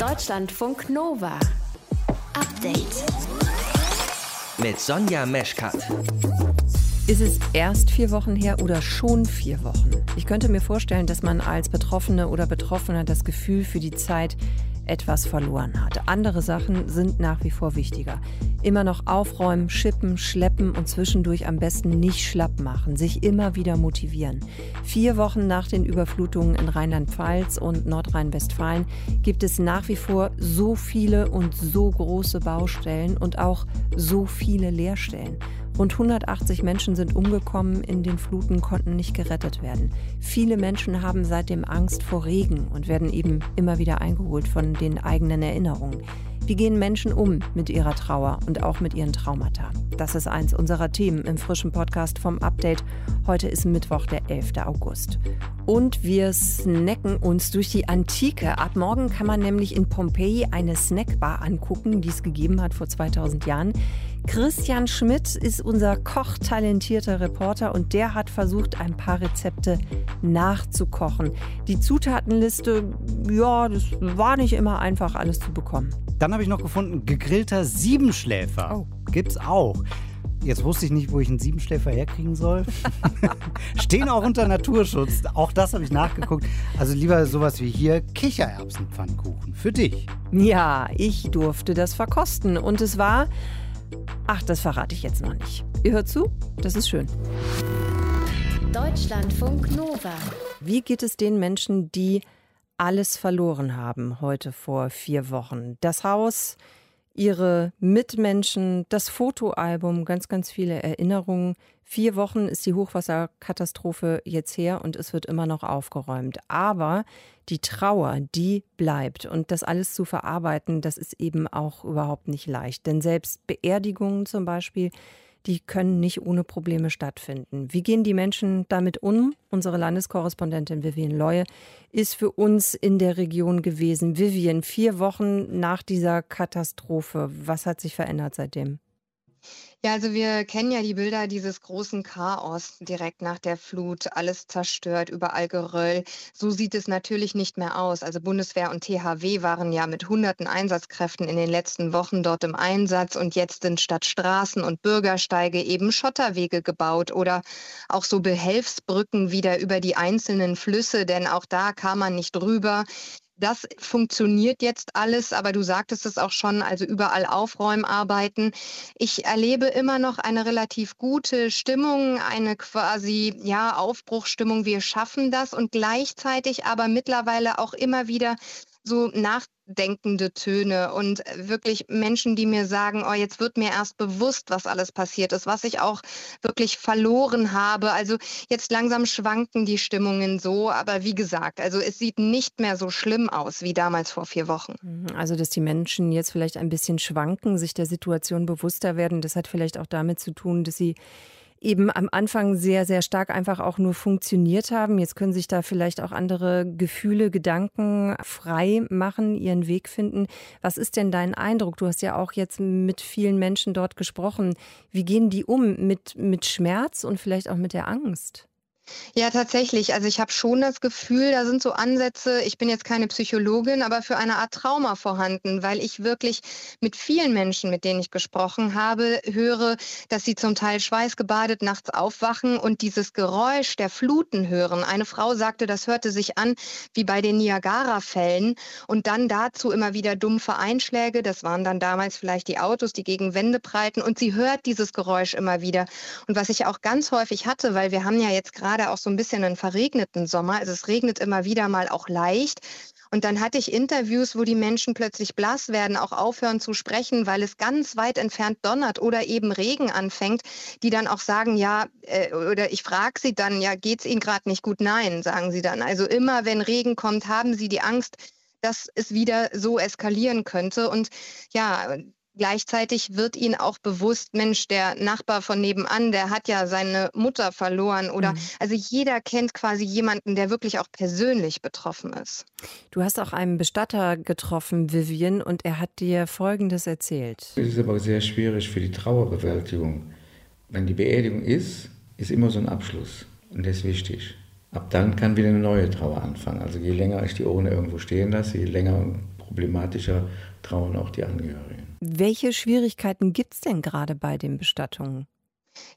Deutschlandfunk Nova. Update. Mit Sonja Meschkat. Ist es erst vier Wochen her oder schon vier Wochen? Ich könnte mir vorstellen, dass man als Betroffene oder Betroffener das Gefühl für die Zeit etwas verloren hat. Andere Sachen sind nach wie vor wichtiger. Immer noch aufräumen, schippen, schleppen und zwischendurch am besten nicht schlapp machen, sich immer wieder motivieren. Vier Wochen nach den Überflutungen in Rheinland-Pfalz und Nordrhein-Westfalen gibt es nach wie vor so viele und so große Baustellen und auch so viele Leerstellen. Rund 180 Menschen sind umgekommen, in den Fluten konnten nicht gerettet werden. Viele Menschen haben seitdem Angst vor Regen und werden eben immer wieder eingeholt von den eigenen Erinnerungen. Wie gehen Menschen um mit ihrer Trauer und auch mit ihren Traumata? Das ist eins unserer Themen im frischen Podcast vom Update. Heute ist Mittwoch, der 11. August. Und wir snacken uns durch die Antike. Ab morgen kann man nämlich in Pompeji eine Snackbar angucken, die es gegeben hat vor 2000 Jahren. Christian Schmidt ist unser kochtalentierter Reporter und der hat versucht, ein paar Rezepte nachzukochen. Die Zutatenliste, ja, das war nicht immer einfach, alles zu bekommen. Dann habe ich noch gefunden, gegrillter Siebenschläfer. Oh. Gibt's auch. Jetzt wusste ich nicht, wo ich einen Siebenschläfer herkriegen soll. Stehen auch unter Naturschutz. Auch das habe ich nachgeguckt. Also lieber sowas wie hier Kichererbsenpfannkuchen. Für dich. Ja, ich durfte das verkosten. Und es war. Ach, das verrate ich jetzt noch nicht. Ihr hört zu? Das ist schön. Deutschlandfunk Nova. Wie geht es den Menschen, die alles verloren haben heute vor vier Wochen? Das Haus, ihre Mitmenschen, das Fotoalbum, ganz, ganz viele Erinnerungen. Vier Wochen ist die Hochwasserkatastrophe jetzt her und es wird immer noch aufgeräumt. Aber die Trauer, die bleibt. Und das alles zu verarbeiten, das ist eben auch überhaupt nicht leicht. Denn selbst Beerdigungen zum Beispiel, die können nicht ohne Probleme stattfinden. Wie gehen die Menschen damit um? Unsere Landeskorrespondentin Vivian Leue ist für uns in der Region gewesen. Vivian, vier Wochen nach dieser Katastrophe, was hat sich verändert seitdem? Ja, also wir kennen ja die Bilder dieses großen Chaos direkt nach der Flut, alles zerstört, überall Geröll. So sieht es natürlich nicht mehr aus. Also Bundeswehr und THW waren ja mit hunderten Einsatzkräften in den letzten Wochen dort im Einsatz und jetzt sind statt Straßen und Bürgersteige eben Schotterwege gebaut oder auch so Behelfsbrücken wieder über die einzelnen Flüsse, denn auch da kam man nicht drüber. Das funktioniert jetzt alles, aber du sagtest es auch schon, also überall Aufräumarbeiten. Ich erlebe immer noch eine relativ gute Stimmung, eine quasi ja Aufbruchstimmung. Wir schaffen das und gleichzeitig aber mittlerweile auch immer wieder so nachdenkende Töne und wirklich Menschen, die mir sagen, oh, jetzt wird mir erst bewusst, was alles passiert ist, was ich auch wirklich verloren habe. Also jetzt langsam schwanken die Stimmungen so, aber wie gesagt, also es sieht nicht mehr so schlimm aus wie damals vor vier Wochen. Mhm, also, dass die Menschen jetzt vielleicht ein bisschen schwanken, sich der Situation bewusster werden, das hat vielleicht auch damit zu tun, dass sie eben am Anfang sehr, sehr stark einfach auch nur funktioniert haben. Jetzt können sich da vielleicht auch andere Gefühle, Gedanken frei machen, ihren Weg finden. Was ist denn dein Eindruck? Du hast ja auch jetzt mit vielen Menschen dort gesprochen. Wie gehen die um mit, mit Schmerz und vielleicht auch mit der Angst? Ja, tatsächlich. Also ich habe schon das Gefühl, da sind so Ansätze, ich bin jetzt keine Psychologin, aber für eine Art Trauma vorhanden, weil ich wirklich mit vielen Menschen, mit denen ich gesprochen habe, höre, dass sie zum Teil schweißgebadet nachts aufwachen und dieses Geräusch der Fluten hören. Eine Frau sagte, das hörte sich an wie bei den Niagara-Fällen und dann dazu immer wieder dumpfe Einschläge. Das waren dann damals vielleicht die Autos, die gegen Wände prallten und sie hört dieses Geräusch immer wieder. Und was ich auch ganz häufig hatte, weil wir haben ja jetzt gerade gerade auch so ein bisschen einen verregneten Sommer. Also es regnet immer wieder mal auch leicht. Und dann hatte ich Interviews, wo die Menschen plötzlich blass werden, auch aufhören zu sprechen, weil es ganz weit entfernt donnert oder eben Regen anfängt, die dann auch sagen, ja, äh, oder ich frage sie dann, ja, geht es Ihnen gerade nicht gut? Nein, sagen sie dann. Also immer, wenn Regen kommt, haben sie die Angst, dass es wieder so eskalieren könnte. Und ja, Gleichzeitig wird ihnen auch bewusst, Mensch, der Nachbar von nebenan, der hat ja seine Mutter verloren oder mhm. also jeder kennt quasi jemanden, der wirklich auch persönlich betroffen ist. Du hast auch einen Bestatter getroffen, Vivian, und er hat dir Folgendes erzählt. Es ist aber sehr schwierig für die Trauerbewältigung. Wenn die Beerdigung ist, ist immer so ein Abschluss und der ist wichtig. Ab dann kann wieder eine neue Trauer anfangen. Also je länger ich die Urne irgendwo stehen lasse, je länger problematischer trauern auch die Angehörigen. Welche Schwierigkeiten gibt es denn gerade bei den Bestattungen?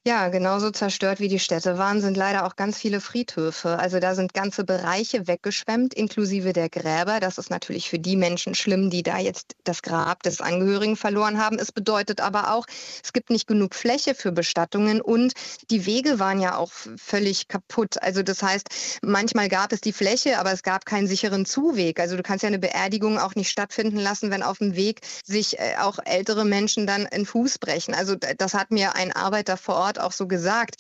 Ja, genauso zerstört wie die Städte waren, sind leider auch ganz viele Friedhöfe. Also da sind ganze Bereiche weggeschwemmt, inklusive der Gräber. Das ist natürlich für die Menschen schlimm, die da jetzt das Grab des Angehörigen verloren haben. Es bedeutet aber auch, es gibt nicht genug Fläche für Bestattungen und die Wege waren ja auch völlig kaputt. Also das heißt, manchmal gab es die Fläche, aber es gab keinen sicheren Zuweg. Also du kannst ja eine Beerdigung auch nicht stattfinden lassen, wenn auf dem Weg sich äh, auch ältere Menschen dann einen Fuß brechen. Also das hat mir ein Arbeiter vor Ort auch so gesagt.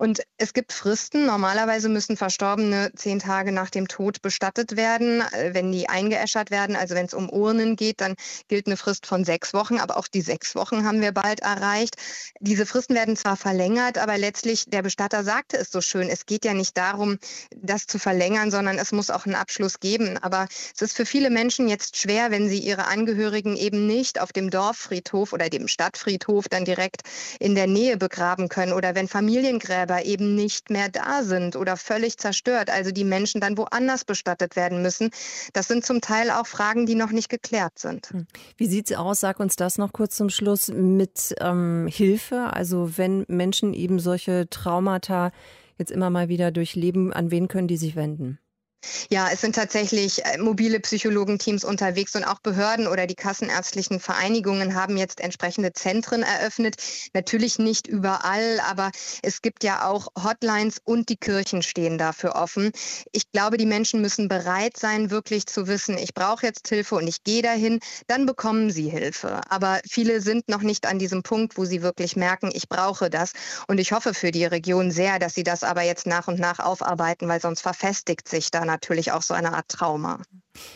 Und es gibt Fristen. Normalerweise müssen Verstorbene zehn Tage nach dem Tod bestattet werden. Äh, wenn die eingeäschert werden, also wenn es um Urnen geht, dann gilt eine Frist von sechs Wochen. Aber auch die sechs Wochen haben wir bald erreicht. Diese Fristen werden zwar verlängert, aber letztlich, der Bestatter sagte es so schön, es geht ja nicht darum, das zu verlängern, sondern es muss auch einen Abschluss geben. Aber es ist für viele Menschen jetzt schwer, wenn sie ihre Angehörigen eben nicht auf dem Dorffriedhof oder dem Stadtfriedhof dann direkt in der Nähe begraben können oder wenn Familiengräber aber eben nicht mehr da sind oder völlig zerstört, also die Menschen dann woanders bestattet werden müssen. Das sind zum Teil auch Fragen, die noch nicht geklärt sind. Hm. Wie sieht es aus, sag uns das noch kurz zum Schluss, mit ähm, Hilfe? Also wenn Menschen eben solche Traumata jetzt immer mal wieder durchleben, an wen können die sich wenden? Ja, es sind tatsächlich äh, mobile Psychologenteams unterwegs und auch Behörden oder die kassenärztlichen Vereinigungen haben jetzt entsprechende Zentren eröffnet. Natürlich nicht überall, aber es gibt ja auch Hotlines und die Kirchen stehen dafür offen. Ich glaube, die Menschen müssen bereit sein, wirklich zu wissen, ich brauche jetzt Hilfe und ich gehe dahin, dann bekommen sie Hilfe. Aber viele sind noch nicht an diesem Punkt, wo sie wirklich merken, ich brauche das. Und ich hoffe für die Region sehr, dass sie das aber jetzt nach und nach aufarbeiten, weil sonst verfestigt sich dann natürlich auch so eine Art Trauma.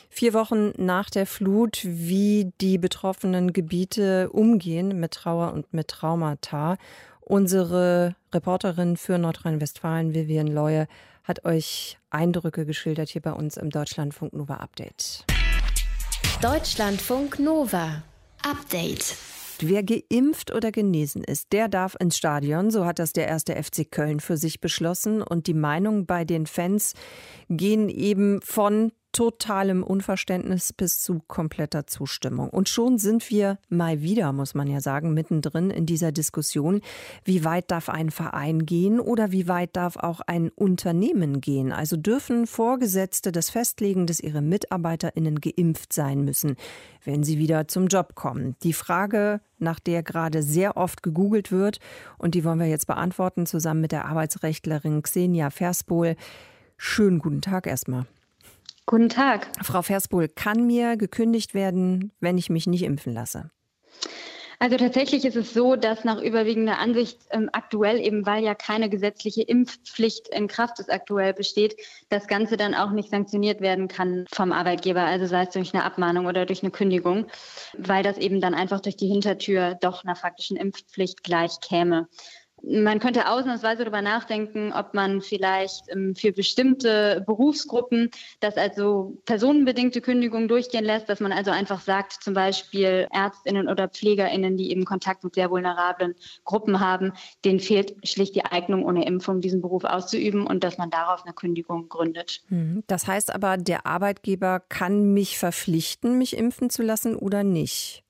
Vier Wochen nach der Flut, wie die betroffenen Gebiete umgehen mit Trauer und mit Traumata. Unsere Reporterin für Nordrhein-Westfalen, Vivian Leue, hat euch Eindrücke geschildert hier bei uns im Deutschlandfunk Nova Update. Deutschlandfunk Nova Update. Wer geimpft oder genesen ist, der darf ins Stadion. So hat das der erste FC Köln für sich beschlossen. Und die Meinungen bei den Fans gehen eben von totalem Unverständnis bis zu kompletter Zustimmung. Und schon sind wir mal wieder, muss man ja sagen, mittendrin in dieser Diskussion, wie weit darf ein Verein gehen oder wie weit darf auch ein Unternehmen gehen. Also dürfen Vorgesetzte das festlegen, dass ihre Mitarbeiterinnen geimpft sein müssen, wenn sie wieder zum Job kommen. Die Frage, nach der gerade sehr oft gegoogelt wird, und die wollen wir jetzt beantworten, zusammen mit der Arbeitsrechtlerin Xenia Verspohl. Schönen guten Tag erstmal. Guten Tag. Frau Verspohl, kann mir gekündigt werden, wenn ich mich nicht impfen lasse? Also tatsächlich ist es so, dass nach überwiegender Ansicht ähm, aktuell, eben weil ja keine gesetzliche Impfpflicht in Kraft ist aktuell besteht, das Ganze dann auch nicht sanktioniert werden kann vom Arbeitgeber, also sei es durch eine Abmahnung oder durch eine Kündigung, weil das eben dann einfach durch die Hintertür doch einer faktischen Impfpflicht gleich käme man könnte ausnahmsweise darüber nachdenken, ob man vielleicht ähm, für bestimmte Berufsgruppen das also personenbedingte Kündigung durchgehen lässt, dass man also einfach sagt, zum Beispiel Ärztinnen oder Pflegerinnen, die eben Kontakt mit sehr vulnerablen Gruppen haben, denen fehlt schlicht die Eignung ohne Impfung, diesen Beruf auszuüben und dass man darauf eine Kündigung gründet. Mhm. Das heißt aber, der Arbeitgeber kann mich verpflichten, mich impfen zu lassen oder nicht?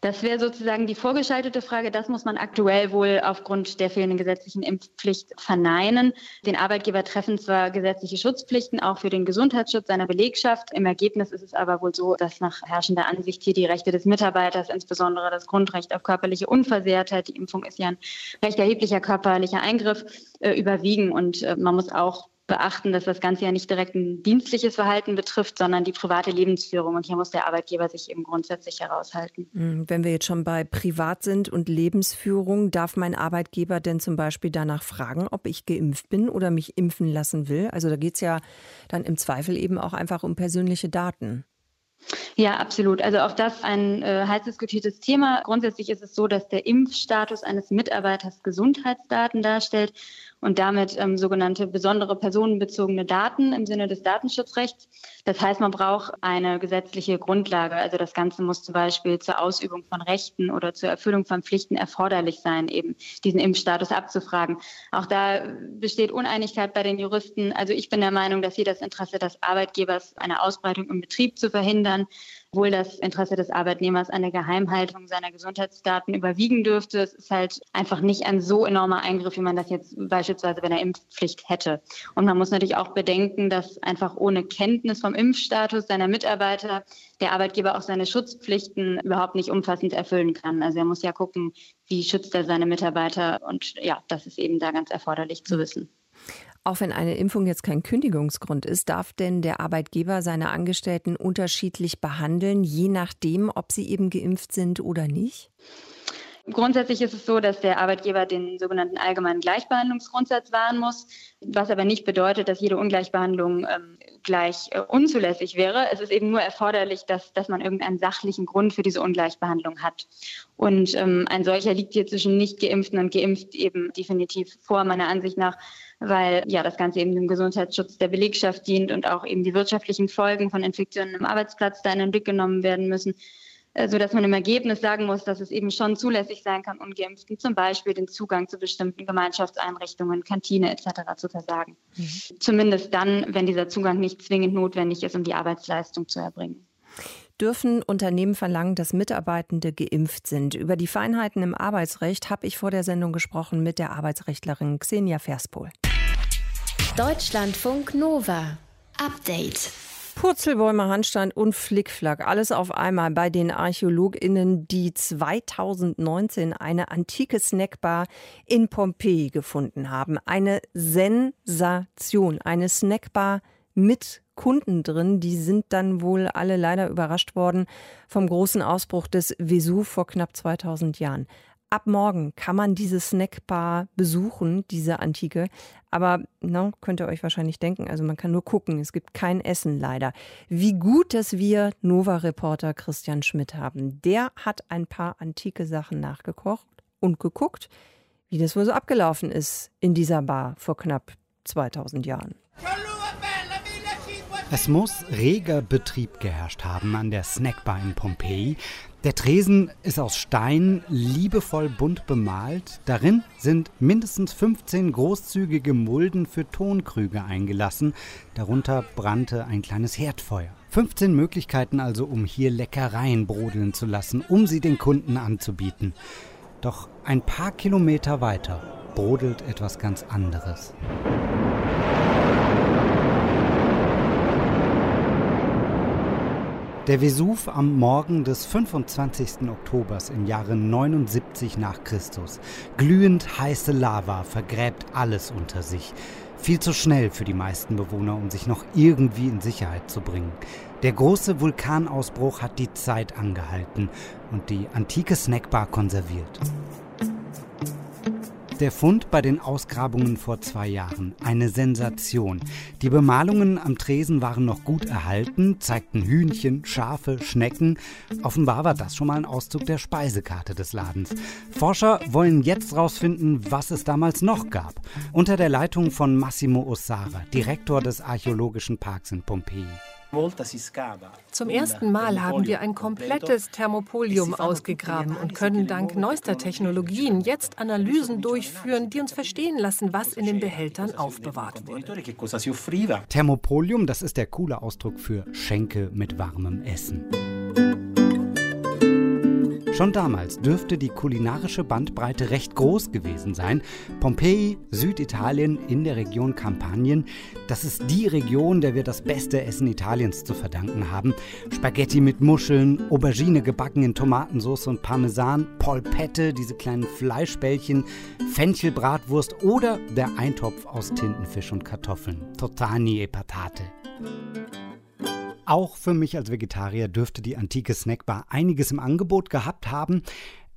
Das wäre sozusagen die vorgeschaltete Frage. Das muss man aktuell wohl aufgrund der fehlenden gesetzlichen Impfpflicht verneinen. Den Arbeitgeber treffen zwar gesetzliche Schutzpflichten, auch für den Gesundheitsschutz seiner Belegschaft. Im Ergebnis ist es aber wohl so, dass nach herrschender Ansicht hier die Rechte des Mitarbeiters, insbesondere das Grundrecht auf körperliche Unversehrtheit, die Impfung ist ja ein recht erheblicher körperlicher Eingriff, äh, überwiegen. Und äh, man muss auch beachten, dass das Ganze ja nicht direkt ein dienstliches Verhalten betrifft, sondern die private Lebensführung. Und hier muss der Arbeitgeber sich eben grundsätzlich heraushalten. Hm, wenn wir jetzt schon bei Privat sind und Lebensführung, darf mein Arbeitgeber denn zum Beispiel danach fragen, ob ich geimpft bin oder mich impfen lassen will? Also da geht es ja dann im Zweifel eben auch einfach um persönliche Daten. Ja, absolut. Also auch das ein äh, heiß diskutiertes Thema. Grundsätzlich ist es so, dass der Impfstatus eines Mitarbeiters Gesundheitsdaten darstellt und damit ähm, sogenannte besondere personenbezogene Daten im Sinne des Datenschutzrechts. Das heißt, man braucht eine gesetzliche Grundlage. Also das Ganze muss zum Beispiel zur Ausübung von Rechten oder zur Erfüllung von Pflichten erforderlich sein, eben diesen Impfstatus abzufragen. Auch da besteht Uneinigkeit bei den Juristen. Also ich bin der Meinung, dass hier das Interesse des Arbeitgebers, eine Ausbreitung im Betrieb zu verhindern, wohl das Interesse des Arbeitnehmers an der Geheimhaltung seiner Gesundheitsdaten überwiegen dürfte. Es ist halt einfach nicht ein so enormer Eingriff, wie man das jetzt beispielsweise bei einer Impfpflicht hätte. Und man muss natürlich auch bedenken, dass einfach ohne Kenntnis vom Impfstatus seiner Mitarbeiter der Arbeitgeber auch seine Schutzpflichten überhaupt nicht umfassend erfüllen kann. Also er muss ja gucken, wie schützt er seine Mitarbeiter. Und ja, das ist eben da ganz erforderlich zu wissen. Auch wenn eine Impfung jetzt kein Kündigungsgrund ist, darf denn der Arbeitgeber seine Angestellten unterschiedlich behandeln, je nachdem, ob sie eben geimpft sind oder nicht? Grundsätzlich ist es so, dass der Arbeitgeber den sogenannten allgemeinen Gleichbehandlungsgrundsatz wahren muss, was aber nicht bedeutet, dass jede Ungleichbehandlung ähm, gleich äh, unzulässig wäre. Es ist eben nur erforderlich, dass, dass man irgendeinen sachlichen Grund für diese Ungleichbehandlung hat. Und ähm, ein solcher liegt hier zwischen nicht geimpften und geimpft eben definitiv vor, meiner Ansicht nach weil ja das Ganze eben dem Gesundheitsschutz der Belegschaft dient und auch eben die wirtschaftlichen Folgen von Infektionen im Arbeitsplatz da in den Blick genommen werden müssen äh, so dass man im Ergebnis sagen muss, dass es eben schon zulässig sein kann, Ungeimpften zum Beispiel den Zugang zu bestimmten Gemeinschaftseinrichtungen, Kantine etc. zu versagen. Mhm. Zumindest dann, wenn dieser Zugang nicht zwingend notwendig ist, um die Arbeitsleistung zu erbringen. Dürfen Unternehmen verlangen, dass Mitarbeitende geimpft sind? Über die Feinheiten im Arbeitsrecht habe ich vor der Sendung gesprochen mit der Arbeitsrechtlerin Xenia Verspol. Deutschlandfunk Nova. Update. Purzelbäume, Handstand und Flickflack. Alles auf einmal bei den ArchäologInnen, die 2019 eine antike Snackbar in Pompeji gefunden haben. Eine Sensation. Eine Snackbar mit Kunden drin. Die sind dann wohl alle leider überrascht worden vom großen Ausbruch des Vesuv vor knapp 2000 Jahren. Ab morgen kann man diese Snackbar besuchen, diese antike. Aber no, könnt ihr euch wahrscheinlich denken, also man kann nur gucken, es gibt kein Essen leider. Wie gut, dass wir Nova-Reporter Christian Schmidt haben. Der hat ein paar antike Sachen nachgekocht und geguckt, wie das wohl so abgelaufen ist in dieser Bar vor knapp 2000 Jahren. Es muss reger Betrieb geherrscht haben an der Snackbar in Pompeji. Der Tresen ist aus Stein liebevoll bunt bemalt. Darin sind mindestens 15 großzügige Mulden für Tonkrüge eingelassen. Darunter brannte ein kleines Herdfeuer. 15 Möglichkeiten also, um hier Leckereien brodeln zu lassen, um sie den Kunden anzubieten. Doch ein paar Kilometer weiter brodelt etwas ganz anderes. Der Vesuv am Morgen des 25. Oktobers im Jahre 79 nach Christus. Glühend heiße Lava vergräbt alles unter sich. Viel zu schnell für die meisten Bewohner, um sich noch irgendwie in Sicherheit zu bringen. Der große Vulkanausbruch hat die Zeit angehalten und die antike Snackbar konserviert. Der Fund bei den Ausgrabungen vor zwei Jahren. Eine Sensation. Die Bemalungen am Tresen waren noch gut erhalten, zeigten Hühnchen, Schafe, Schnecken. Offenbar war das schon mal ein Auszug der Speisekarte des Ladens. Forscher wollen jetzt herausfinden, was es damals noch gab. Unter der Leitung von Massimo Ossara, Direktor des Archäologischen Parks in Pompeji. Zum ersten Mal haben wir ein komplettes e Thermopolium ausgegraben und können dank neuester Technologien jetzt Analysen durchführen, die uns verstehen lassen, was in den Behältern aufbewahrt wurde. Thermopolium, das ist der coole Ausdruck für Schenke mit warmem Essen. Schon damals dürfte die kulinarische Bandbreite recht groß gewesen sein. Pompeji, Süditalien in der Region Kampanien, das ist die Region, der wir das beste Essen Italiens zu verdanken haben. Spaghetti mit Muscheln, Aubergine gebacken in Tomatensauce und Parmesan, Polpette, diese kleinen Fleischbällchen, Fenchelbratwurst oder der Eintopf aus Tintenfisch und Kartoffeln. Totani e Patate. Auch für mich als Vegetarier dürfte die antike Snackbar einiges im Angebot gehabt haben.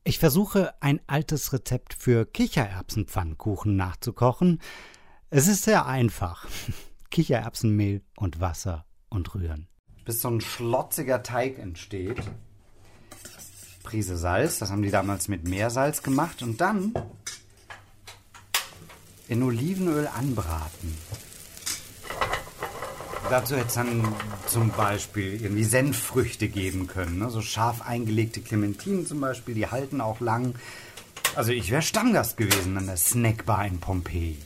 Ich versuche ein altes Rezept für Kichererbsenpfannkuchen nachzukochen. Es ist sehr einfach. Kichererbsenmehl und Wasser und rühren. Bis so ein schlotziger Teig entsteht. Prise Salz, das haben die damals mit Meersalz gemacht. Und dann in Olivenöl anbraten. Dazu hätte es dann zum Beispiel irgendwie Senffrüchte geben können. Ne? So scharf eingelegte Clementinen zum Beispiel, die halten auch lang. Also ich wäre Stammgast gewesen an der Snackbar in Pompeji.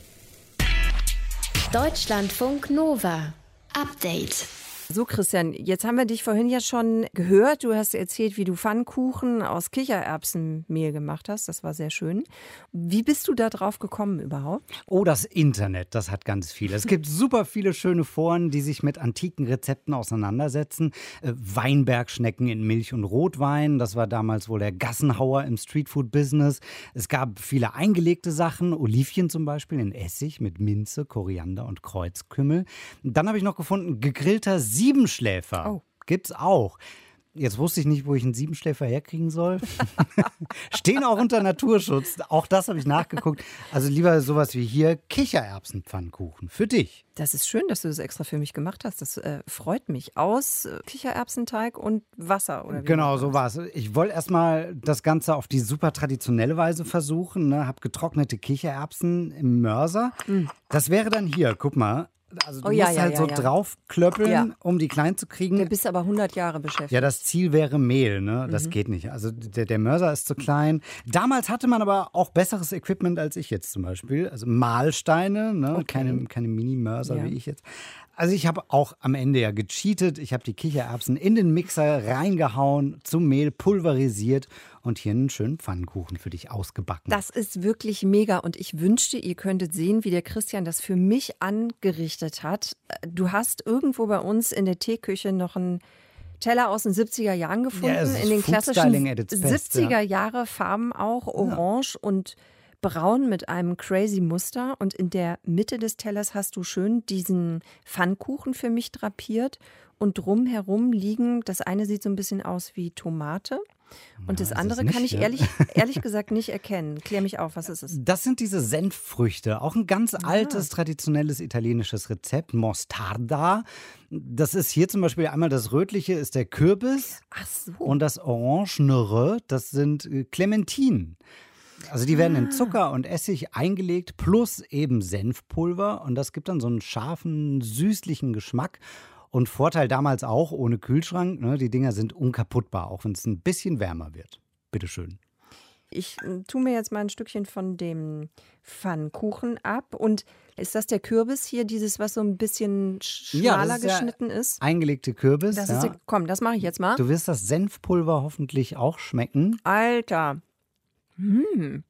Deutschlandfunk Nova. Update. So, Christian, jetzt haben wir dich vorhin ja schon gehört. Du hast erzählt, wie du Pfannkuchen aus Kichererbsenmehl gemacht hast. Das war sehr schön. Wie bist du da drauf gekommen überhaupt? Oh, das Internet, das hat ganz viel. Es gibt super viele schöne Foren, die sich mit antiken Rezepten auseinandersetzen. Äh, Weinbergschnecken in Milch und Rotwein, das war damals wohl der Gassenhauer im Streetfood-Business. Es gab viele eingelegte Sachen, Olivchen zum Beispiel in Essig mit Minze, Koriander und Kreuzkümmel. Dann habe ich noch gefunden, gegrillter Siebenschläfer. Oh. Gibt's auch. Jetzt wusste ich nicht, wo ich einen Siebenschläfer herkriegen soll. Stehen auch unter Naturschutz. Auch das habe ich nachgeguckt. Also lieber sowas wie hier Kichererbsenpfannkuchen für dich. Das ist schön, dass du das extra für mich gemacht hast. Das äh, freut mich. Aus äh, Kichererbsenteig und Wasser, oder Genau, so war es. Ich wollte erstmal das Ganze auf die super traditionelle Weise versuchen. Ne? Habe getrocknete Kichererbsen im Mörser. Mhm. Das wäre dann hier, guck mal, also du oh, ja, musst ja, halt ja, so draufklöppeln, um die klein zu kriegen. Du bist aber 100 Jahre beschäftigt. Ja, das Ziel wäre Mehl, ne? Das Mhm. geht nicht. Also der, der Mörser ist zu klein. Damals hatte man aber auch besseres Equipment als ich jetzt zum Beispiel. Also Mahlsteine, ne? Keine, keine Mini-Mörser wie ich jetzt. Also ich habe auch am Ende ja gecheatet. Ich habe die Kichererbsen in den Mixer reingehauen, zum Mehl pulverisiert und hier einen schönen Pfannkuchen für dich ausgebacken. Das ist wirklich mega und ich wünschte, ihr könntet sehen, wie der Christian das für mich angerichtet hat. Du hast irgendwo bei uns in der Teeküche noch einen Teller aus den 70er Jahren gefunden, Ja, in den klassischen Styling at its best, 70er ja. Jahre Farben auch, orange und braun mit einem crazy Muster und in der Mitte des Tellers hast du schön diesen Pfannkuchen für mich drapiert und drumherum liegen, das eine sieht so ein bisschen aus wie Tomate und das ist es andere nicht, kann ich ja. ehrlich, ehrlich gesagt nicht erkennen. Klär mich auf, was ist es? Das sind diese Senffrüchte, auch ein ganz Ah. altes, traditionelles italienisches Rezept, Mostarda. Das ist hier zum Beispiel einmal das Rötliche, ist der Kürbis. Ach so. Und das Orangenere, das sind äh, Clementinen. Also die werden Ah. in Zucker und Essig eingelegt, plus eben Senfpulver. Und das gibt dann so einen scharfen, süßlichen Geschmack. Und Vorteil damals auch, ohne Kühlschrank, ne, die Dinger sind unkaputtbar, auch wenn es ein bisschen wärmer wird. Bitteschön. Ich äh, tue mir jetzt mal ein Stückchen von dem Pfannkuchen ab. Und ist das der Kürbis hier, dieses, was so ein bisschen schmaler ja geschnitten ist? Eingelegte Kürbis. Das ja. ist, komm, das mache ich jetzt mal. Du wirst das Senfpulver hoffentlich auch schmecken. Alter. Hm.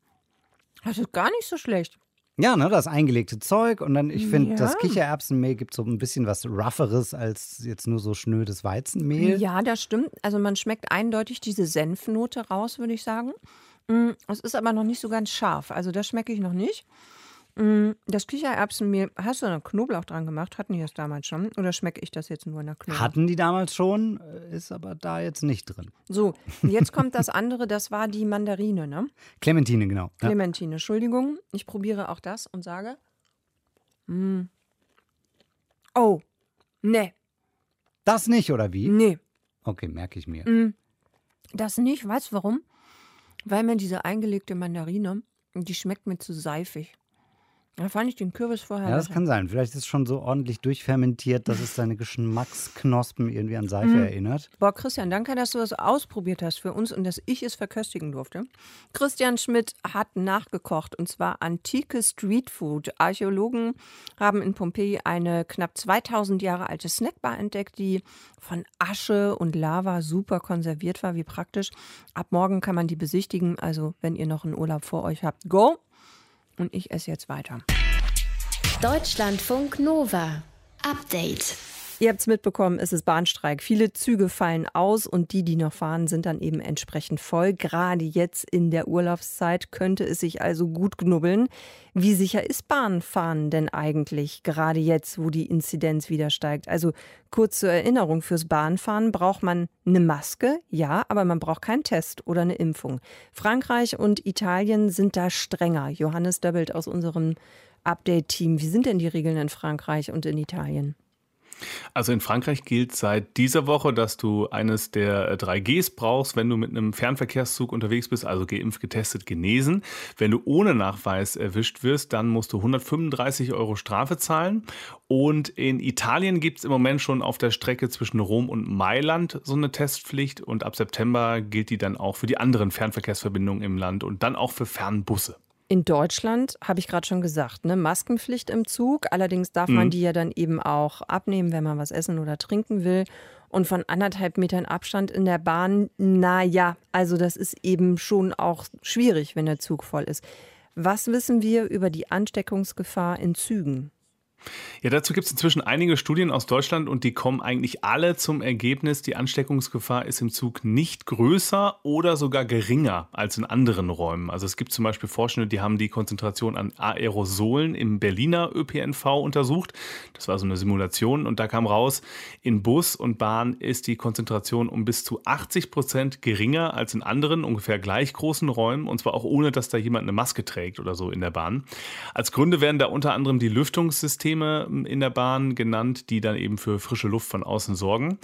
Das ist gar nicht so schlecht. Ja, ne, das eingelegte Zeug. Und dann, ich finde, Ja. das Kichererbsenmehl gibt so ein bisschen was Rougheres als jetzt nur so schnödes Weizenmehl. Ja, das stimmt. Also man schmeckt eindeutig diese Senfnote raus, würde ich sagen. Mm, Es ist aber noch nicht so ganz scharf. Also das schmecke ich noch nicht. Mm, Das Kichererbsenmehl, hast du da Knoblauch dran gemacht? Hatten die das damals schon? Oder schmecke ich das jetzt nur in der Knoblauch? Hatten die damals schon, äh, ist aber da jetzt nicht drin. So, jetzt kommt das andere, das war die Mandarine, ne? Clementine, genau. Ja. Clementine, Entschuldigung. Ich probiere auch das und sage. Mm. Oh, nee, Das nicht, oder wie? nee, Okay, merke ich mir. mm, das nicht. Weißt du warum? Weil mir diese eingelegte Mandarine, die schmeckt mir zu seifig. Da fand ich den Kürbis vorher. Ja, das besser. kann sein. Vielleicht ist es schon so ordentlich durchfermentiert, dass es deine Geschmacksknospen irgendwie an Seife Mhm. erinnert. Boah, Christian, danke, dass du das ausprobiert hast für uns und dass ich es verköstigen durfte. Christian Schmidt hat nachgekocht und zwar antike Streetfood. Archäologen haben in Pompeji eine knapp 2000 Jahre alte Snackbar entdeckt, die von Asche und Lava super konserviert war. Wie praktisch. Ab morgen kann man die besichtigen. Also, wenn ihr noch einen Urlaub vor euch habt, go! Und ich esse jetzt weiter. Deutschlandfunk Nova. Update. Ihr habt es mitbekommen, es ist Bahnstreik. Viele Züge fallen aus und die, die noch fahren, sind dann eben entsprechend voll. Gerade jetzt in der Urlaubszeit könnte es sich also gut knubbeln. Wie sicher ist Bahnfahren denn eigentlich, gerade jetzt, wo die Inzidenz wieder steigt? Also kurz zur Erinnerung, fürs Bahnfahren braucht man eine Maske, ja, aber man braucht keinen Test oder eine Impfung. Frankreich und Italien sind da strenger. Johannes Döbbelt aus unserem Update-Team. Wie sind denn die Regeln in Frankreich und in Italien? Also in Frankreich gilt seit dieser Woche, dass du eines der 3Gs brauchst, wenn du mit einem Fernverkehrszug unterwegs bist, also geimpft, getestet, genesen. Wenn du ohne Nachweis erwischt wirst, dann musst du 135 Euro Strafe zahlen. Und in Italien gibt es im Moment schon auf der Strecke zwischen Rom und Mailand so eine Testpflicht. Und ab September gilt die dann auch für die anderen Fernverkehrsverbindungen im Land und dann auch für Fernbusse. In Deutschland habe ich gerade schon gesagt, ne, Maskenpflicht im Zug. Allerdings darf mhm. man die ja dann eben auch abnehmen, wenn man was essen oder trinken will. Und von anderthalb Metern Abstand in der Bahn, naja, also das ist eben schon auch schwierig, wenn der Zug voll ist. Was wissen wir über die Ansteckungsgefahr in Zügen? Ja, dazu gibt es inzwischen einige Studien aus Deutschland und die kommen eigentlich alle zum Ergebnis, die Ansteckungsgefahr ist im Zug nicht größer oder sogar geringer als in anderen Räumen. Also es gibt zum Beispiel Forschende, die haben die Konzentration an Aerosolen im Berliner ÖPNV untersucht. Das war so eine Simulation und da kam raus, in Bus und Bahn ist die Konzentration um bis zu 80 Prozent geringer als in anderen, ungefähr gleich großen Räumen und zwar auch ohne, dass da jemand eine Maske trägt oder so in der Bahn. Als Gründe werden da unter anderem die Lüftungssysteme Systeme in der Bahn genannt, die dann eben für frische Luft von außen sorgen.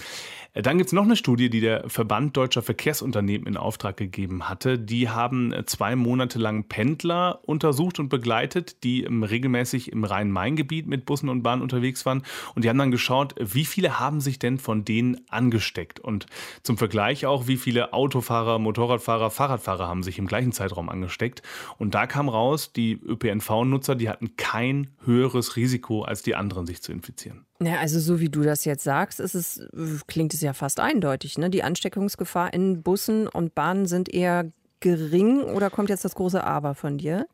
Äh, dann gibt es noch eine Studie, die der Verband Deutscher Verkehrsunternehmen in Auftrag gegeben hatte. Die haben äh, zwei Monate lang Pendler untersucht und begleitet, die regelmäßig im Rhein-Main-Gebiet mit Bussen und Bahnen unterwegs waren. Und die haben dann geschaut, wie viele haben sich denn von denen angesteckt. Und zum Vergleich auch, wie viele Autofahrer, Motorradfahrer, Fahrradfahrer haben sich im gleichen Zeitraum angesteckt. Und da kam raus, die ÖPNV-Nutzer, die hatten kein höheres Risiko Risiko als die anderen, sich zu infizieren. Ja, also so wie du das jetzt sagst, es, klingt es ja fast eindeutig. Ne? Die Ansteckungsgefahr in Bussen und Bahnen sind eher gering oder kommt jetzt das große Aber von dir?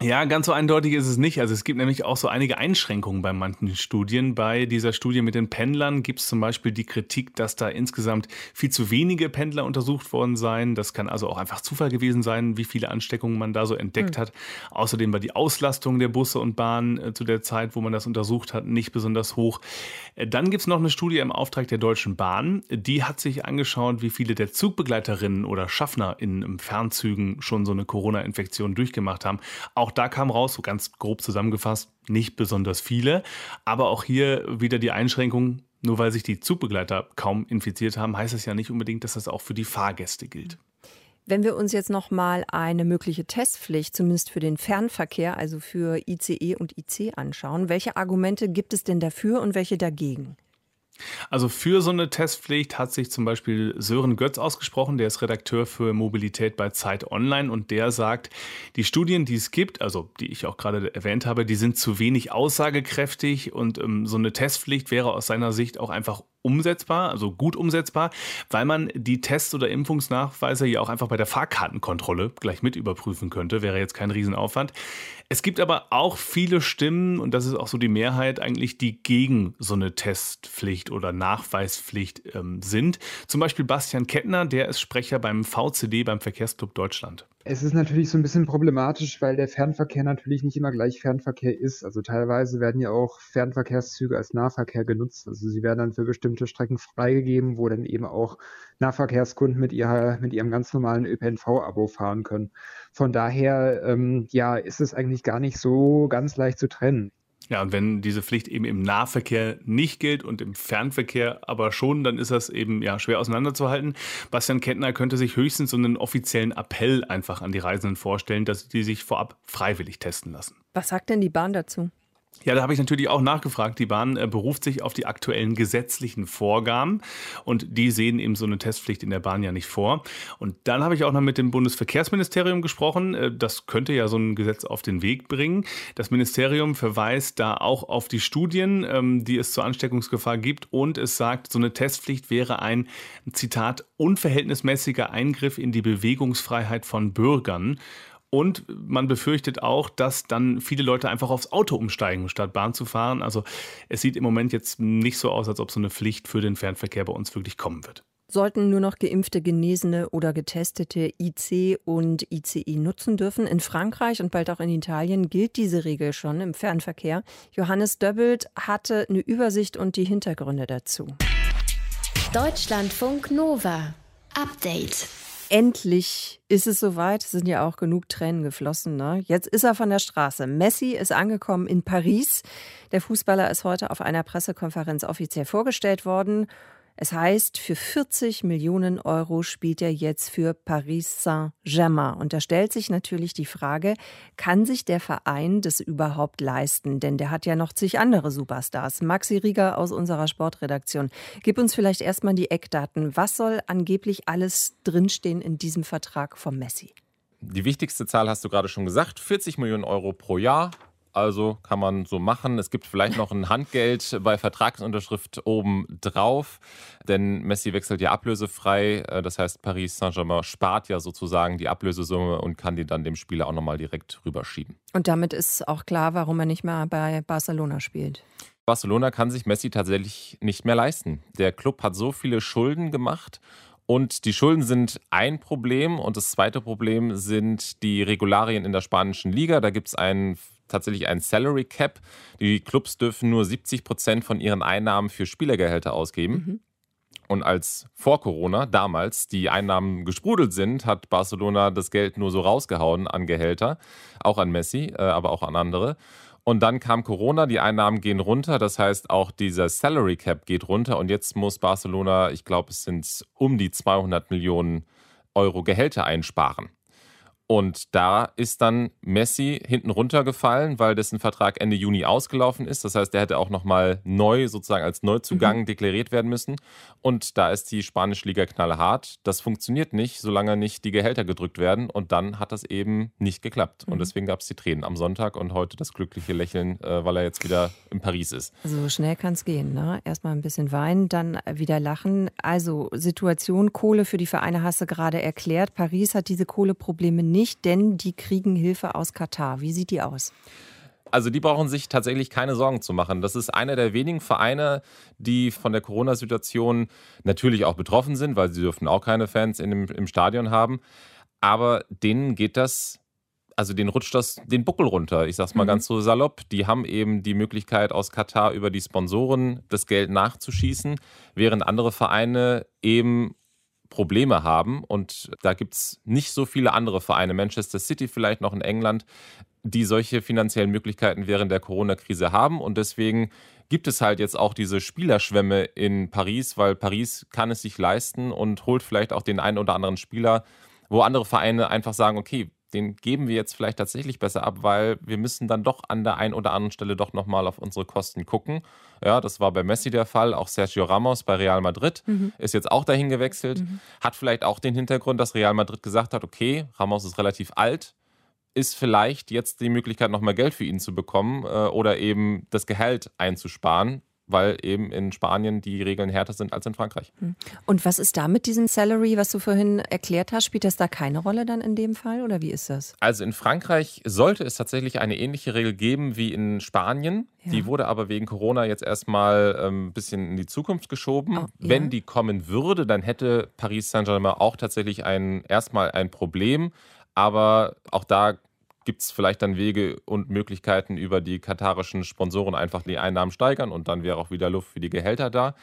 Ja, ganz so eindeutig ist es nicht. Also es gibt nämlich auch so einige Einschränkungen bei manchen Studien. Bei dieser Studie mit den Pendlern gibt es zum Beispiel die Kritik, dass da insgesamt viel zu wenige Pendler untersucht worden seien. Das kann also auch einfach Zufall gewesen sein, wie viele Ansteckungen man da so entdeckt mhm. hat. Außerdem war die Auslastung der Busse und Bahnen äh, zu der Zeit, wo man das untersucht hat, nicht besonders hoch. Äh, dann gibt es noch eine Studie im Auftrag der Deutschen Bahn. Die hat sich angeschaut, wie viele der Zugbegleiterinnen oder Schaffner in Fernzügen schon so eine Corona-Infektion durchgemacht haben. Auch auch da kam raus, so ganz grob zusammengefasst, nicht besonders viele. Aber auch hier wieder die Einschränkung, nur weil sich die Zugbegleiter kaum infiziert haben, heißt es ja nicht unbedingt, dass das auch für die Fahrgäste gilt. Wenn wir uns jetzt noch mal eine mögliche Testpflicht, zumindest für den Fernverkehr, also für ICE und IC anschauen, welche Argumente gibt es denn dafür und welche dagegen? Also für so eine Testpflicht hat sich zum Beispiel Sören Götz ausgesprochen, der ist Redakteur für Mobilität bei Zeit Online und der sagt, die Studien, die es gibt, also die ich auch gerade erwähnt habe, die sind zu wenig aussagekräftig und ähm, so eine Testpflicht wäre aus seiner Sicht auch einfach umsetzbar, also gut umsetzbar, weil man die Tests oder Impfungsnachweise ja auch einfach bei der Fahrkartenkontrolle gleich mit überprüfen könnte, wäre jetzt kein Riesenaufwand. Es gibt aber auch viele Stimmen, und das ist auch so die Mehrheit eigentlich, die gegen so eine Testpflicht oder Nachweispflicht ähm, sind. Zum Beispiel Bastian Kettner, der ist Sprecher beim VCD, beim Verkehrsclub Deutschland. Es ist natürlich so ein bisschen problematisch, weil der Fernverkehr natürlich nicht immer gleich Fernverkehr ist. Also teilweise werden ja auch Fernverkehrszüge als Nahverkehr genutzt. Also sie werden dann für bestimmte Strecken freigegeben, wo dann eben auch Nahverkehrskunden mit, ihrer, mit ihrem ganz normalen ÖPNV-Abo fahren können. Von daher, ähm, ja, ist es eigentlich gar nicht so ganz leicht zu trennen. Ja, und wenn diese Pflicht eben im Nahverkehr nicht gilt und im Fernverkehr aber schon, dann ist das eben ja schwer auseinanderzuhalten. Bastian Kettner könnte sich höchstens so einen offiziellen Appell einfach an die Reisenden vorstellen, dass die sich vorab freiwillig testen lassen. Was sagt denn die Bahn dazu? Ja, da habe ich natürlich auch nachgefragt. Die Bahn äh, beruft sich auf die aktuellen gesetzlichen Vorgaben und die sehen eben so eine Testpflicht in der Bahn ja nicht vor. Und dann habe ich auch noch mit dem Bundesverkehrsministerium gesprochen. Äh, das könnte ja so ein Gesetz auf den Weg bringen. Das Ministerium verweist da auch auf die Studien, ähm, die es zur Ansteckungsgefahr gibt und es sagt, so eine Testpflicht wäre ein, Zitat, unverhältnismäßiger Eingriff in die Bewegungsfreiheit von Bürgern. Und man befürchtet auch, dass dann viele Leute einfach aufs Auto umsteigen, statt Bahn zu fahren. Also es sieht im Moment jetzt nicht so aus, als ob so eine Pflicht für den Fernverkehr bei uns wirklich kommen wird. Sollten nur noch geimpfte, genesene oder getestete IC und ICE nutzen dürfen. In Frankreich und bald auch in Italien gilt diese Regel schon im Fernverkehr. Johannes Döbbelt hatte eine Übersicht und die Hintergründe dazu. Deutschlandfunk Nova. Update. Endlich ist es soweit. Es sind ja auch genug Tränen geflossen. Ne? Jetzt ist er von der Straße. Messi ist angekommen in Paris. Der Fußballer ist heute auf einer Pressekonferenz offiziell vorgestellt worden. Es heißt, für 40 Millionen Euro spielt er jetzt für Paris Saint-Germain. Und da stellt sich natürlich die Frage, kann sich der Verein das überhaupt leisten? Denn der hat ja noch zig andere Superstars. Maxi Rieger aus unserer Sportredaktion. Gib uns vielleicht erstmal die Eckdaten. Was soll angeblich alles drinstehen in diesem Vertrag vom Messi? Die wichtigste Zahl hast du gerade schon gesagt, 40 Millionen Euro pro Jahr also kann man so machen. Es gibt vielleicht noch ein Handgeld bei Vertragsunterschrift oben drauf, denn Messi wechselt ja ablösefrei. Äh, das heißt, Paris Saint-Germain spart ja sozusagen die Ablösesumme und kann die dann dem Spieler auch nochmal direkt rüberschieben. Und damit ist auch klar, warum er nicht mehr bei Barcelona spielt. Barcelona kann sich Messi tatsächlich nicht mehr leisten. Der Club hat so viele Schulden gemacht und die Schulden sind ein Problem und das zweite Problem sind die Regularien in der spanischen Liga. Da gibt es einen tatsächlich ein Salary Cap. Die Clubs dürfen nur 70 Prozent von ihren Einnahmen für Spielergehälter ausgeben. Mhm. Und als vor Corona damals die Einnahmen gesprudelt sind, hat Barcelona das Geld nur so rausgehauen an Gehälter, auch an Messi, äh, aber auch an andere. Und dann kam Corona, die Einnahmen gehen runter, das heißt auch dieser Salary Cap geht runter und jetzt muss Barcelona, ich glaube, es sind um die 200 Millionen Euro Gehälter einsparen. Und da ist dann Messi hinten runtergefallen, weil dessen Vertrag Ende Juni ausgelaufen ist. Das heißt, der hätte auch nochmal neu, sozusagen als Neuzugang mhm. deklariert werden müssen. Und da ist die spanische Liga knallhart. Das funktioniert nicht, solange nicht die Gehälter gedrückt werden. Und dann hat das eben nicht geklappt. Mhm. Und deswegen gab es die Tränen am Sonntag und heute das glückliche Lächeln, äh, weil er jetzt wieder in Paris ist. So schnell kann es gehen. Ne? Erstmal ein bisschen weinen, dann wieder lachen. Also Situation Kohle für die Vereine hast du gerade erklärt. Paris hat diese Kohleprobleme nicht nicht, denn die kriegen Hilfe aus Katar. Wie sieht die aus? Also die brauchen sich tatsächlich keine Sorgen zu machen. Das ist einer der wenigen Vereine, die von der Corona-Situation natürlich auch betroffen sind, weil sie dürfen auch keine Fans in dem, im Stadion haben. Aber denen geht das, also denen rutscht das den Buckel runter. Ich sag's mal mhm. ganz so salopp. Die haben eben die Möglichkeit aus Katar über die Sponsoren das Geld nachzuschießen, während andere Vereine eben Probleme haben. Und da gibt es nicht so viele andere Vereine, Manchester City vielleicht noch in England, die solche finanziellen Möglichkeiten während der Corona-Krise haben. Und deswegen gibt es halt jetzt auch diese Spielerschwämme in Paris, weil Paris kann es sich leisten und holt vielleicht auch den einen oder anderen Spieler, wo andere Vereine einfach sagen, okay, den geben wir jetzt vielleicht tatsächlich besser ab, weil wir müssen dann doch an der einen oder anderen Stelle doch nochmal auf unsere Kosten gucken. Ja, das war bei Messi der Fall. Auch Sergio Ramos bei Real Madrid mhm. ist jetzt auch dahin gewechselt. Mhm. Hat vielleicht auch den Hintergrund, dass Real Madrid gesagt hat, okay, Ramos ist relativ alt, ist vielleicht jetzt die Möglichkeit, nochmal Geld für ihn zu bekommen äh, oder eben das Gehalt einzusparen weil eben in Spanien die Regeln härter sind als in Frankreich. Hm. Und was ist da mit diesem Salary, was du vorhin erklärt hast? Spielt das da keine Rolle dann in dem Fall oder wie ist das? Also in Frankreich sollte es tatsächlich eine ähnliche Regel geben wie in Spanien. Ja. Die wurde aber wegen Corona jetzt erstmal ein ähm, bisschen in die Zukunft geschoben. Oh, ja. Wenn die kommen würde, dann hätte Paris Saint-Germain auch tatsächlich ein, erstmal ein Problem. Aber auch da gibt es vielleicht dann Wege und Möglichkeiten über die katarischen Sponsoren einfach die Einnahmen steigern und dann wäre auch wieder Luft für die Gehälter da.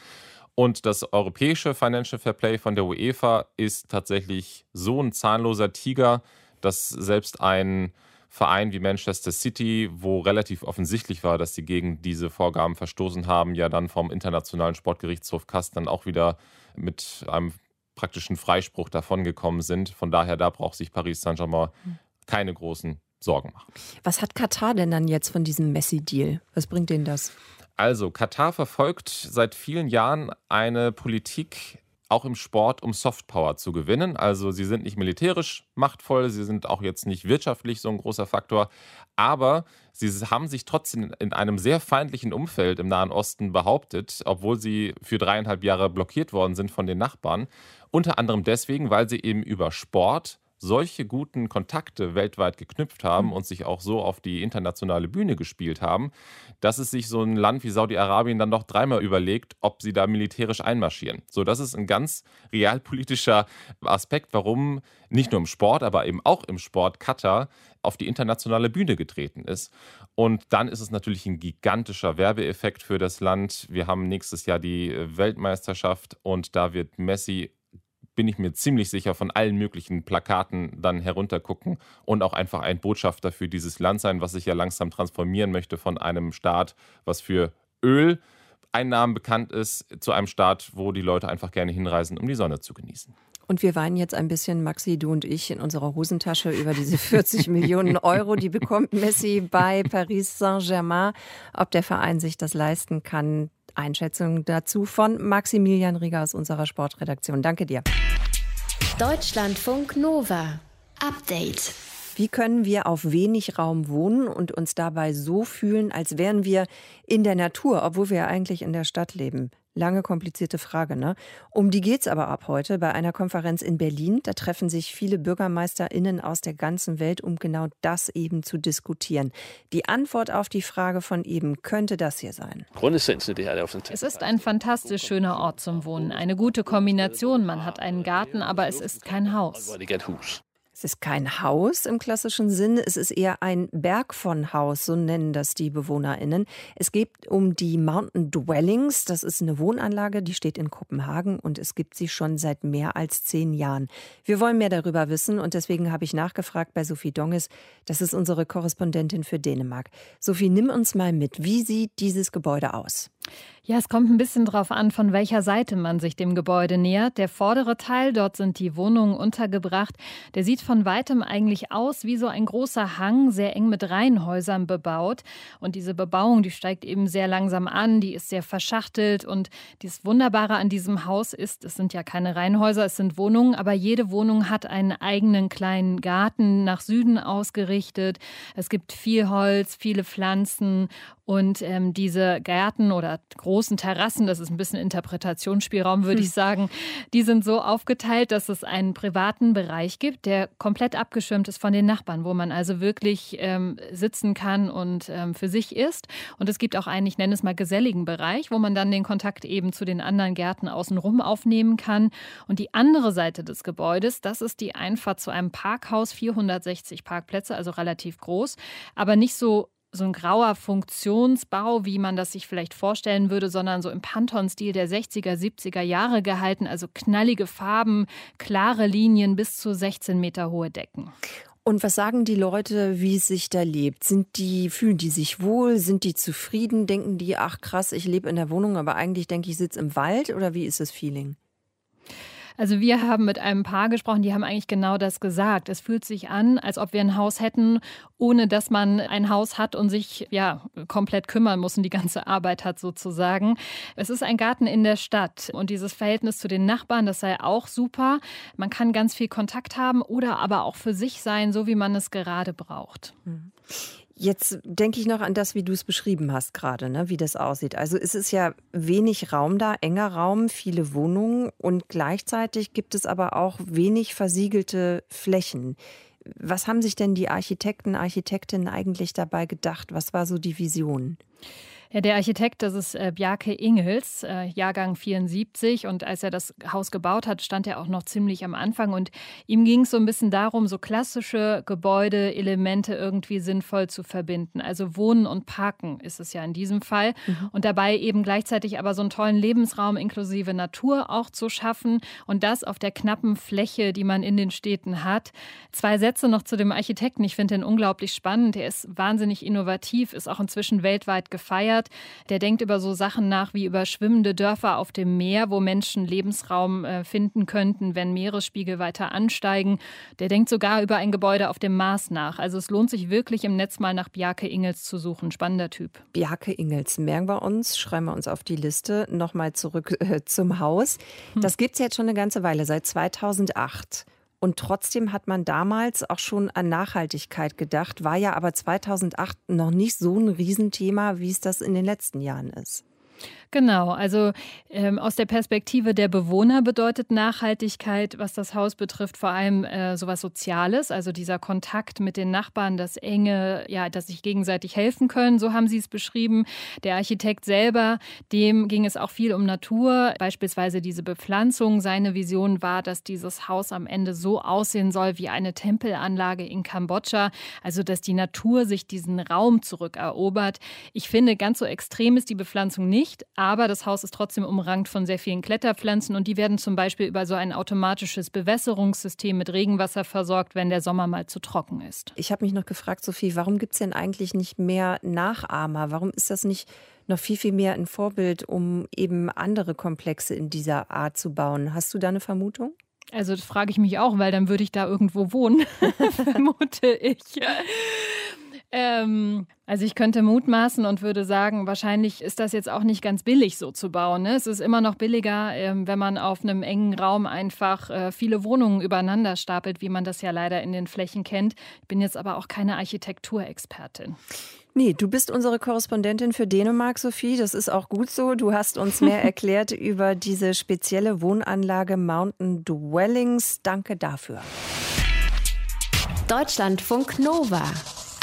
Und das europäische Financial Fair Play von der UEFA ist tatsächlich so ein zahnloser Tiger, dass selbst ein Verein wie Manchester City, wo relativ offensichtlich war, dass sie gegen diese Vorgaben verstoßen haben, ja dann vom Internationalen Sportgerichtshof Kass dann auch wieder mit einem praktischen Freispruch davongekommen sind. Von daher, da braucht sich Paris Saint-Germain hm. keine großen Sorgen machen. Was hat Katar denn dann jetzt von diesem Messi-Deal? Was bringt denen das? Also, Katar verfolgt seit vielen Jahren eine Politik, auch im Sport, um Softpower zu gewinnen. Also, sie sind nicht militärisch machtvoll, sie sind auch jetzt nicht wirtschaftlich so ein großer Faktor, aber sie haben sich trotzdem in einem sehr feindlichen Umfeld im Nahen Osten behauptet, obwohl sie für dreieinhalb Jahre blockiert worden sind von den Nachbarn. Unter anderem deswegen, weil sie eben über Sport solche guten Kontakte weltweit geknüpft haben mhm. und sich auch so auf die internationale Bühne gespielt haben, dass es sich so ein Land wie Saudi-Arabien dann doch dreimal überlegt, ob sie da militärisch einmarschieren. So, das ist ein ganz realpolitischer Aspekt, warum nicht nur im Sport, aber eben auch im Sport Katar auf die internationale Bühne getreten ist. Und dann ist es natürlich ein gigantischer Werbeeffekt für das Land. Wir haben nächstes Jahr die Weltmeisterschaft und da wird Messi bin ich mir ziemlich sicher, von allen möglichen Plakaten dann heruntergucken und auch einfach ein Botschafter für dieses Land sein, was sich ja langsam transformieren möchte von einem Staat, was für Öleinnahmen bekannt ist, zu einem Staat, wo die Leute einfach gerne hinreisen, um die Sonne zu genießen. Und wir weinen jetzt ein bisschen, Maxi, du und ich, in unserer Hosentasche über diese 40 Millionen Euro, die bekommt Messi bei Paris Saint-Germain. Ob der Verein sich das leisten kann, Einschätzung dazu von Maximilian Rieger aus unserer Sportredaktion. Danke dir. Deutschlandfunk Nova. Update. Wie können wir auf wenig Raum wohnen und uns dabei so fühlen, als wären wir in der Natur, obwohl wir ja eigentlich in der Stadt leben? Lange komplizierte Frage, ne? Um die geht's aber ab heute bei einer Konferenz in Berlin. Da treffen sich viele BürgermeisterInnen aus der ganzen Welt, um genau das eben zu diskutieren. Die Antwort auf die Frage von eben könnte das hier sein. Es ist ein fantastisch schöner Ort zum Wohnen. Eine gute Kombination. Man hat einen Garten, aber es ist kein Haus. Es ist kein Haus im klassischen Sinn, es ist eher ein Berg von Haus, so nennen das die BewohnerInnen. Es geht um die Mountain Dwellings. Das ist eine Wohnanlage, die steht in Kopenhagen und es gibt sie schon seit mehr als zehn Jahren. Wir wollen mehr darüber wissen und deswegen habe ich nachgefragt bei Sophie Donges. Das ist unsere Korrespondentin für Dänemark. Sophie, nimm uns mal mit. Wie sieht dieses Gebäude aus? Ja, es kommt ein bisschen drauf an, von welcher Seite man sich dem Gebäude nähert. Der vordere Teil, dort sind die Wohnungen untergebracht, der sieht von weitem eigentlich aus wie so ein großer Hang, sehr eng mit Reihenhäusern bebaut. Und diese Bebauung, die steigt eben sehr langsam an, die ist sehr verschachtelt. Und das Wunderbare an diesem Haus ist, es sind ja keine Reihenhäuser, es sind Wohnungen, aber jede Wohnung hat einen eigenen kleinen Garten nach Süden ausgerichtet. Es gibt viel Holz, viele Pflanzen und ähm, diese Gärten oder großen Terrassen, das ist ein bisschen Interpretationsspielraum, würde hm. ich sagen, die sind so aufgeteilt, dass es einen privaten Bereich gibt, der komplett abgeschirmt ist von den Nachbarn, wo man also wirklich ähm, sitzen kann und ähm, für sich ist. Und es gibt auch einen, ich nenne es mal geselligen Bereich, wo man dann den Kontakt eben zu den anderen Gärten außenrum aufnehmen kann. Und die andere Seite des Gebäudes, das ist die Einfahrt zu einem Parkhaus, 460 Parkplätze, also relativ groß, aber nicht so so ein grauer Funktionsbau, wie man das sich vielleicht vorstellen würde, sondern so im Pantone-Stil der 60er, 70er Jahre gehalten. Also knallige Farben, klare Linien bis zu 16 Meter hohe Decken. Und was sagen die Leute, wie es sich da lebt? Sind die, fühlen die sich wohl? Sind die zufrieden? Denken die, ach krass, ich lebe in der Wohnung, aber eigentlich denke ich, ich sitze im Wald? Oder wie ist das Feeling? Also wir haben mit einem Paar gesprochen, die haben eigentlich genau das gesagt. Es fühlt sich an, als ob wir ein Haus hätten, ohne dass man ein Haus hat und sich ja komplett kümmern muss und die ganze Arbeit hat sozusagen. Es ist ein Garten in der Stadt und dieses Verhältnis zu den Nachbarn, das sei auch super. Man kann ganz viel Kontakt haben oder aber auch für sich sein, so wie man es gerade braucht. Mhm. Jetzt denke ich noch an das, wie du es beschrieben hast gerade, ne? wie das aussieht. Also es ist ja wenig Raum da, enger Raum, viele Wohnungen und gleichzeitig gibt es aber auch wenig versiegelte Flächen. Was haben sich denn die Architekten, Architektinnen eigentlich dabei gedacht? Was war so die Vision? Ja, der Architekt, das ist äh, Bjarke Ingels, äh, Jahrgang 74. Und als er das Haus gebaut hat, stand er auch noch ziemlich am Anfang. Und ihm ging es so ein bisschen darum, so klassische Gebäudeelemente irgendwie sinnvoll zu verbinden. Also Wohnen und Parken ist es ja in diesem Fall. Mhm. Und dabei eben gleichzeitig aber so einen tollen Lebensraum inklusive Natur auch zu schaffen. Und das auf der knappen Fläche, die man in den Städten hat. Zwei Sätze noch zu dem Architekten. Ich finde ihn unglaublich spannend. Er ist wahnsinnig innovativ, ist auch inzwischen weltweit gefeiert erklärt. Der denkt über so Sachen nach wie über schwimmende Dörfer auf dem Meer, wo Menschen Lebensraum äh, finden könnten, wenn Meeresspiegel weiter ansteigen. Der denkt sogar über ein Gebäude auf dem Mars nach. Also es lohnt sich wirklich im Netz mal nach Bjarke Ingels zu suchen. Spannender Typ. Bjarke Ingels, merken wir uns, schreiben wir uns auf die Liste. Nochmal zurück äh, zum Haus. Hm. Das gibt es jetzt schon eine ganze Weile, seit 2008. Und trotzdem hat man damals auch schon an Nachhaltigkeit gedacht, war ja aber 2008 noch nicht so ein Riesenthema, wie es das in den letzten Jahren ist. Genau, also ähm, aus der Perspektive der Bewohner bedeutet Nachhaltigkeit, was das Haus betrifft, vor allem äh, sowas Soziales, also dieser Kontakt mit den Nachbarn, das enge, ja, dass sich gegenseitig helfen können, so haben sie es beschrieben. Der Architekt selber, dem ging es auch viel um Natur, beispielsweise diese Bepflanzung. Seine Vision war, dass dieses Haus am Ende so aussehen soll wie eine Tempelanlage in Kambodscha, also dass die Natur sich diesen Raum zurückerobert. Ich finde, ganz so extrem ist die Bepflanzung nicht, Aber das Haus ist trotzdem umrankt von sehr vielen Kletterpflanzen und die werden zum Beispiel über so ein automatisches Bewässerungssystem mit Regenwasser versorgt, wenn der Sommer mal zu trocken ist. Ich habe mich noch gefragt, Sophie, warum gibt es denn eigentlich nicht mehr Nachahmer? Warum ist das nicht noch viel, viel mehr ein Vorbild, um eben andere Komplexe in dieser Art zu bauen? Hast du da eine Vermutung? Also das frage ich mich auch, weil dann würde ich da irgendwo wohnen, vermute ich. Ähm, also ich könnte mutmaßen und würde sagen, wahrscheinlich ist das jetzt auch nicht ganz billig so zu bauen. Ne? Es ist immer noch billiger, ähm, wenn man auf einem engen Raum einfach äh, viele Wohnungen übereinander stapelt, wie man das ja leider in den Flächen kennt. Ich bin jetzt aber auch keine Architekturexpertin. Nee, du bist unsere Korrespondentin für Dänemark, Sophie. Das ist auch gut so. Du hast uns mehr erklärt über diese spezielle Wohnanlage Mountain Dwellings. Danke dafür. Deutschlandfunk Nova.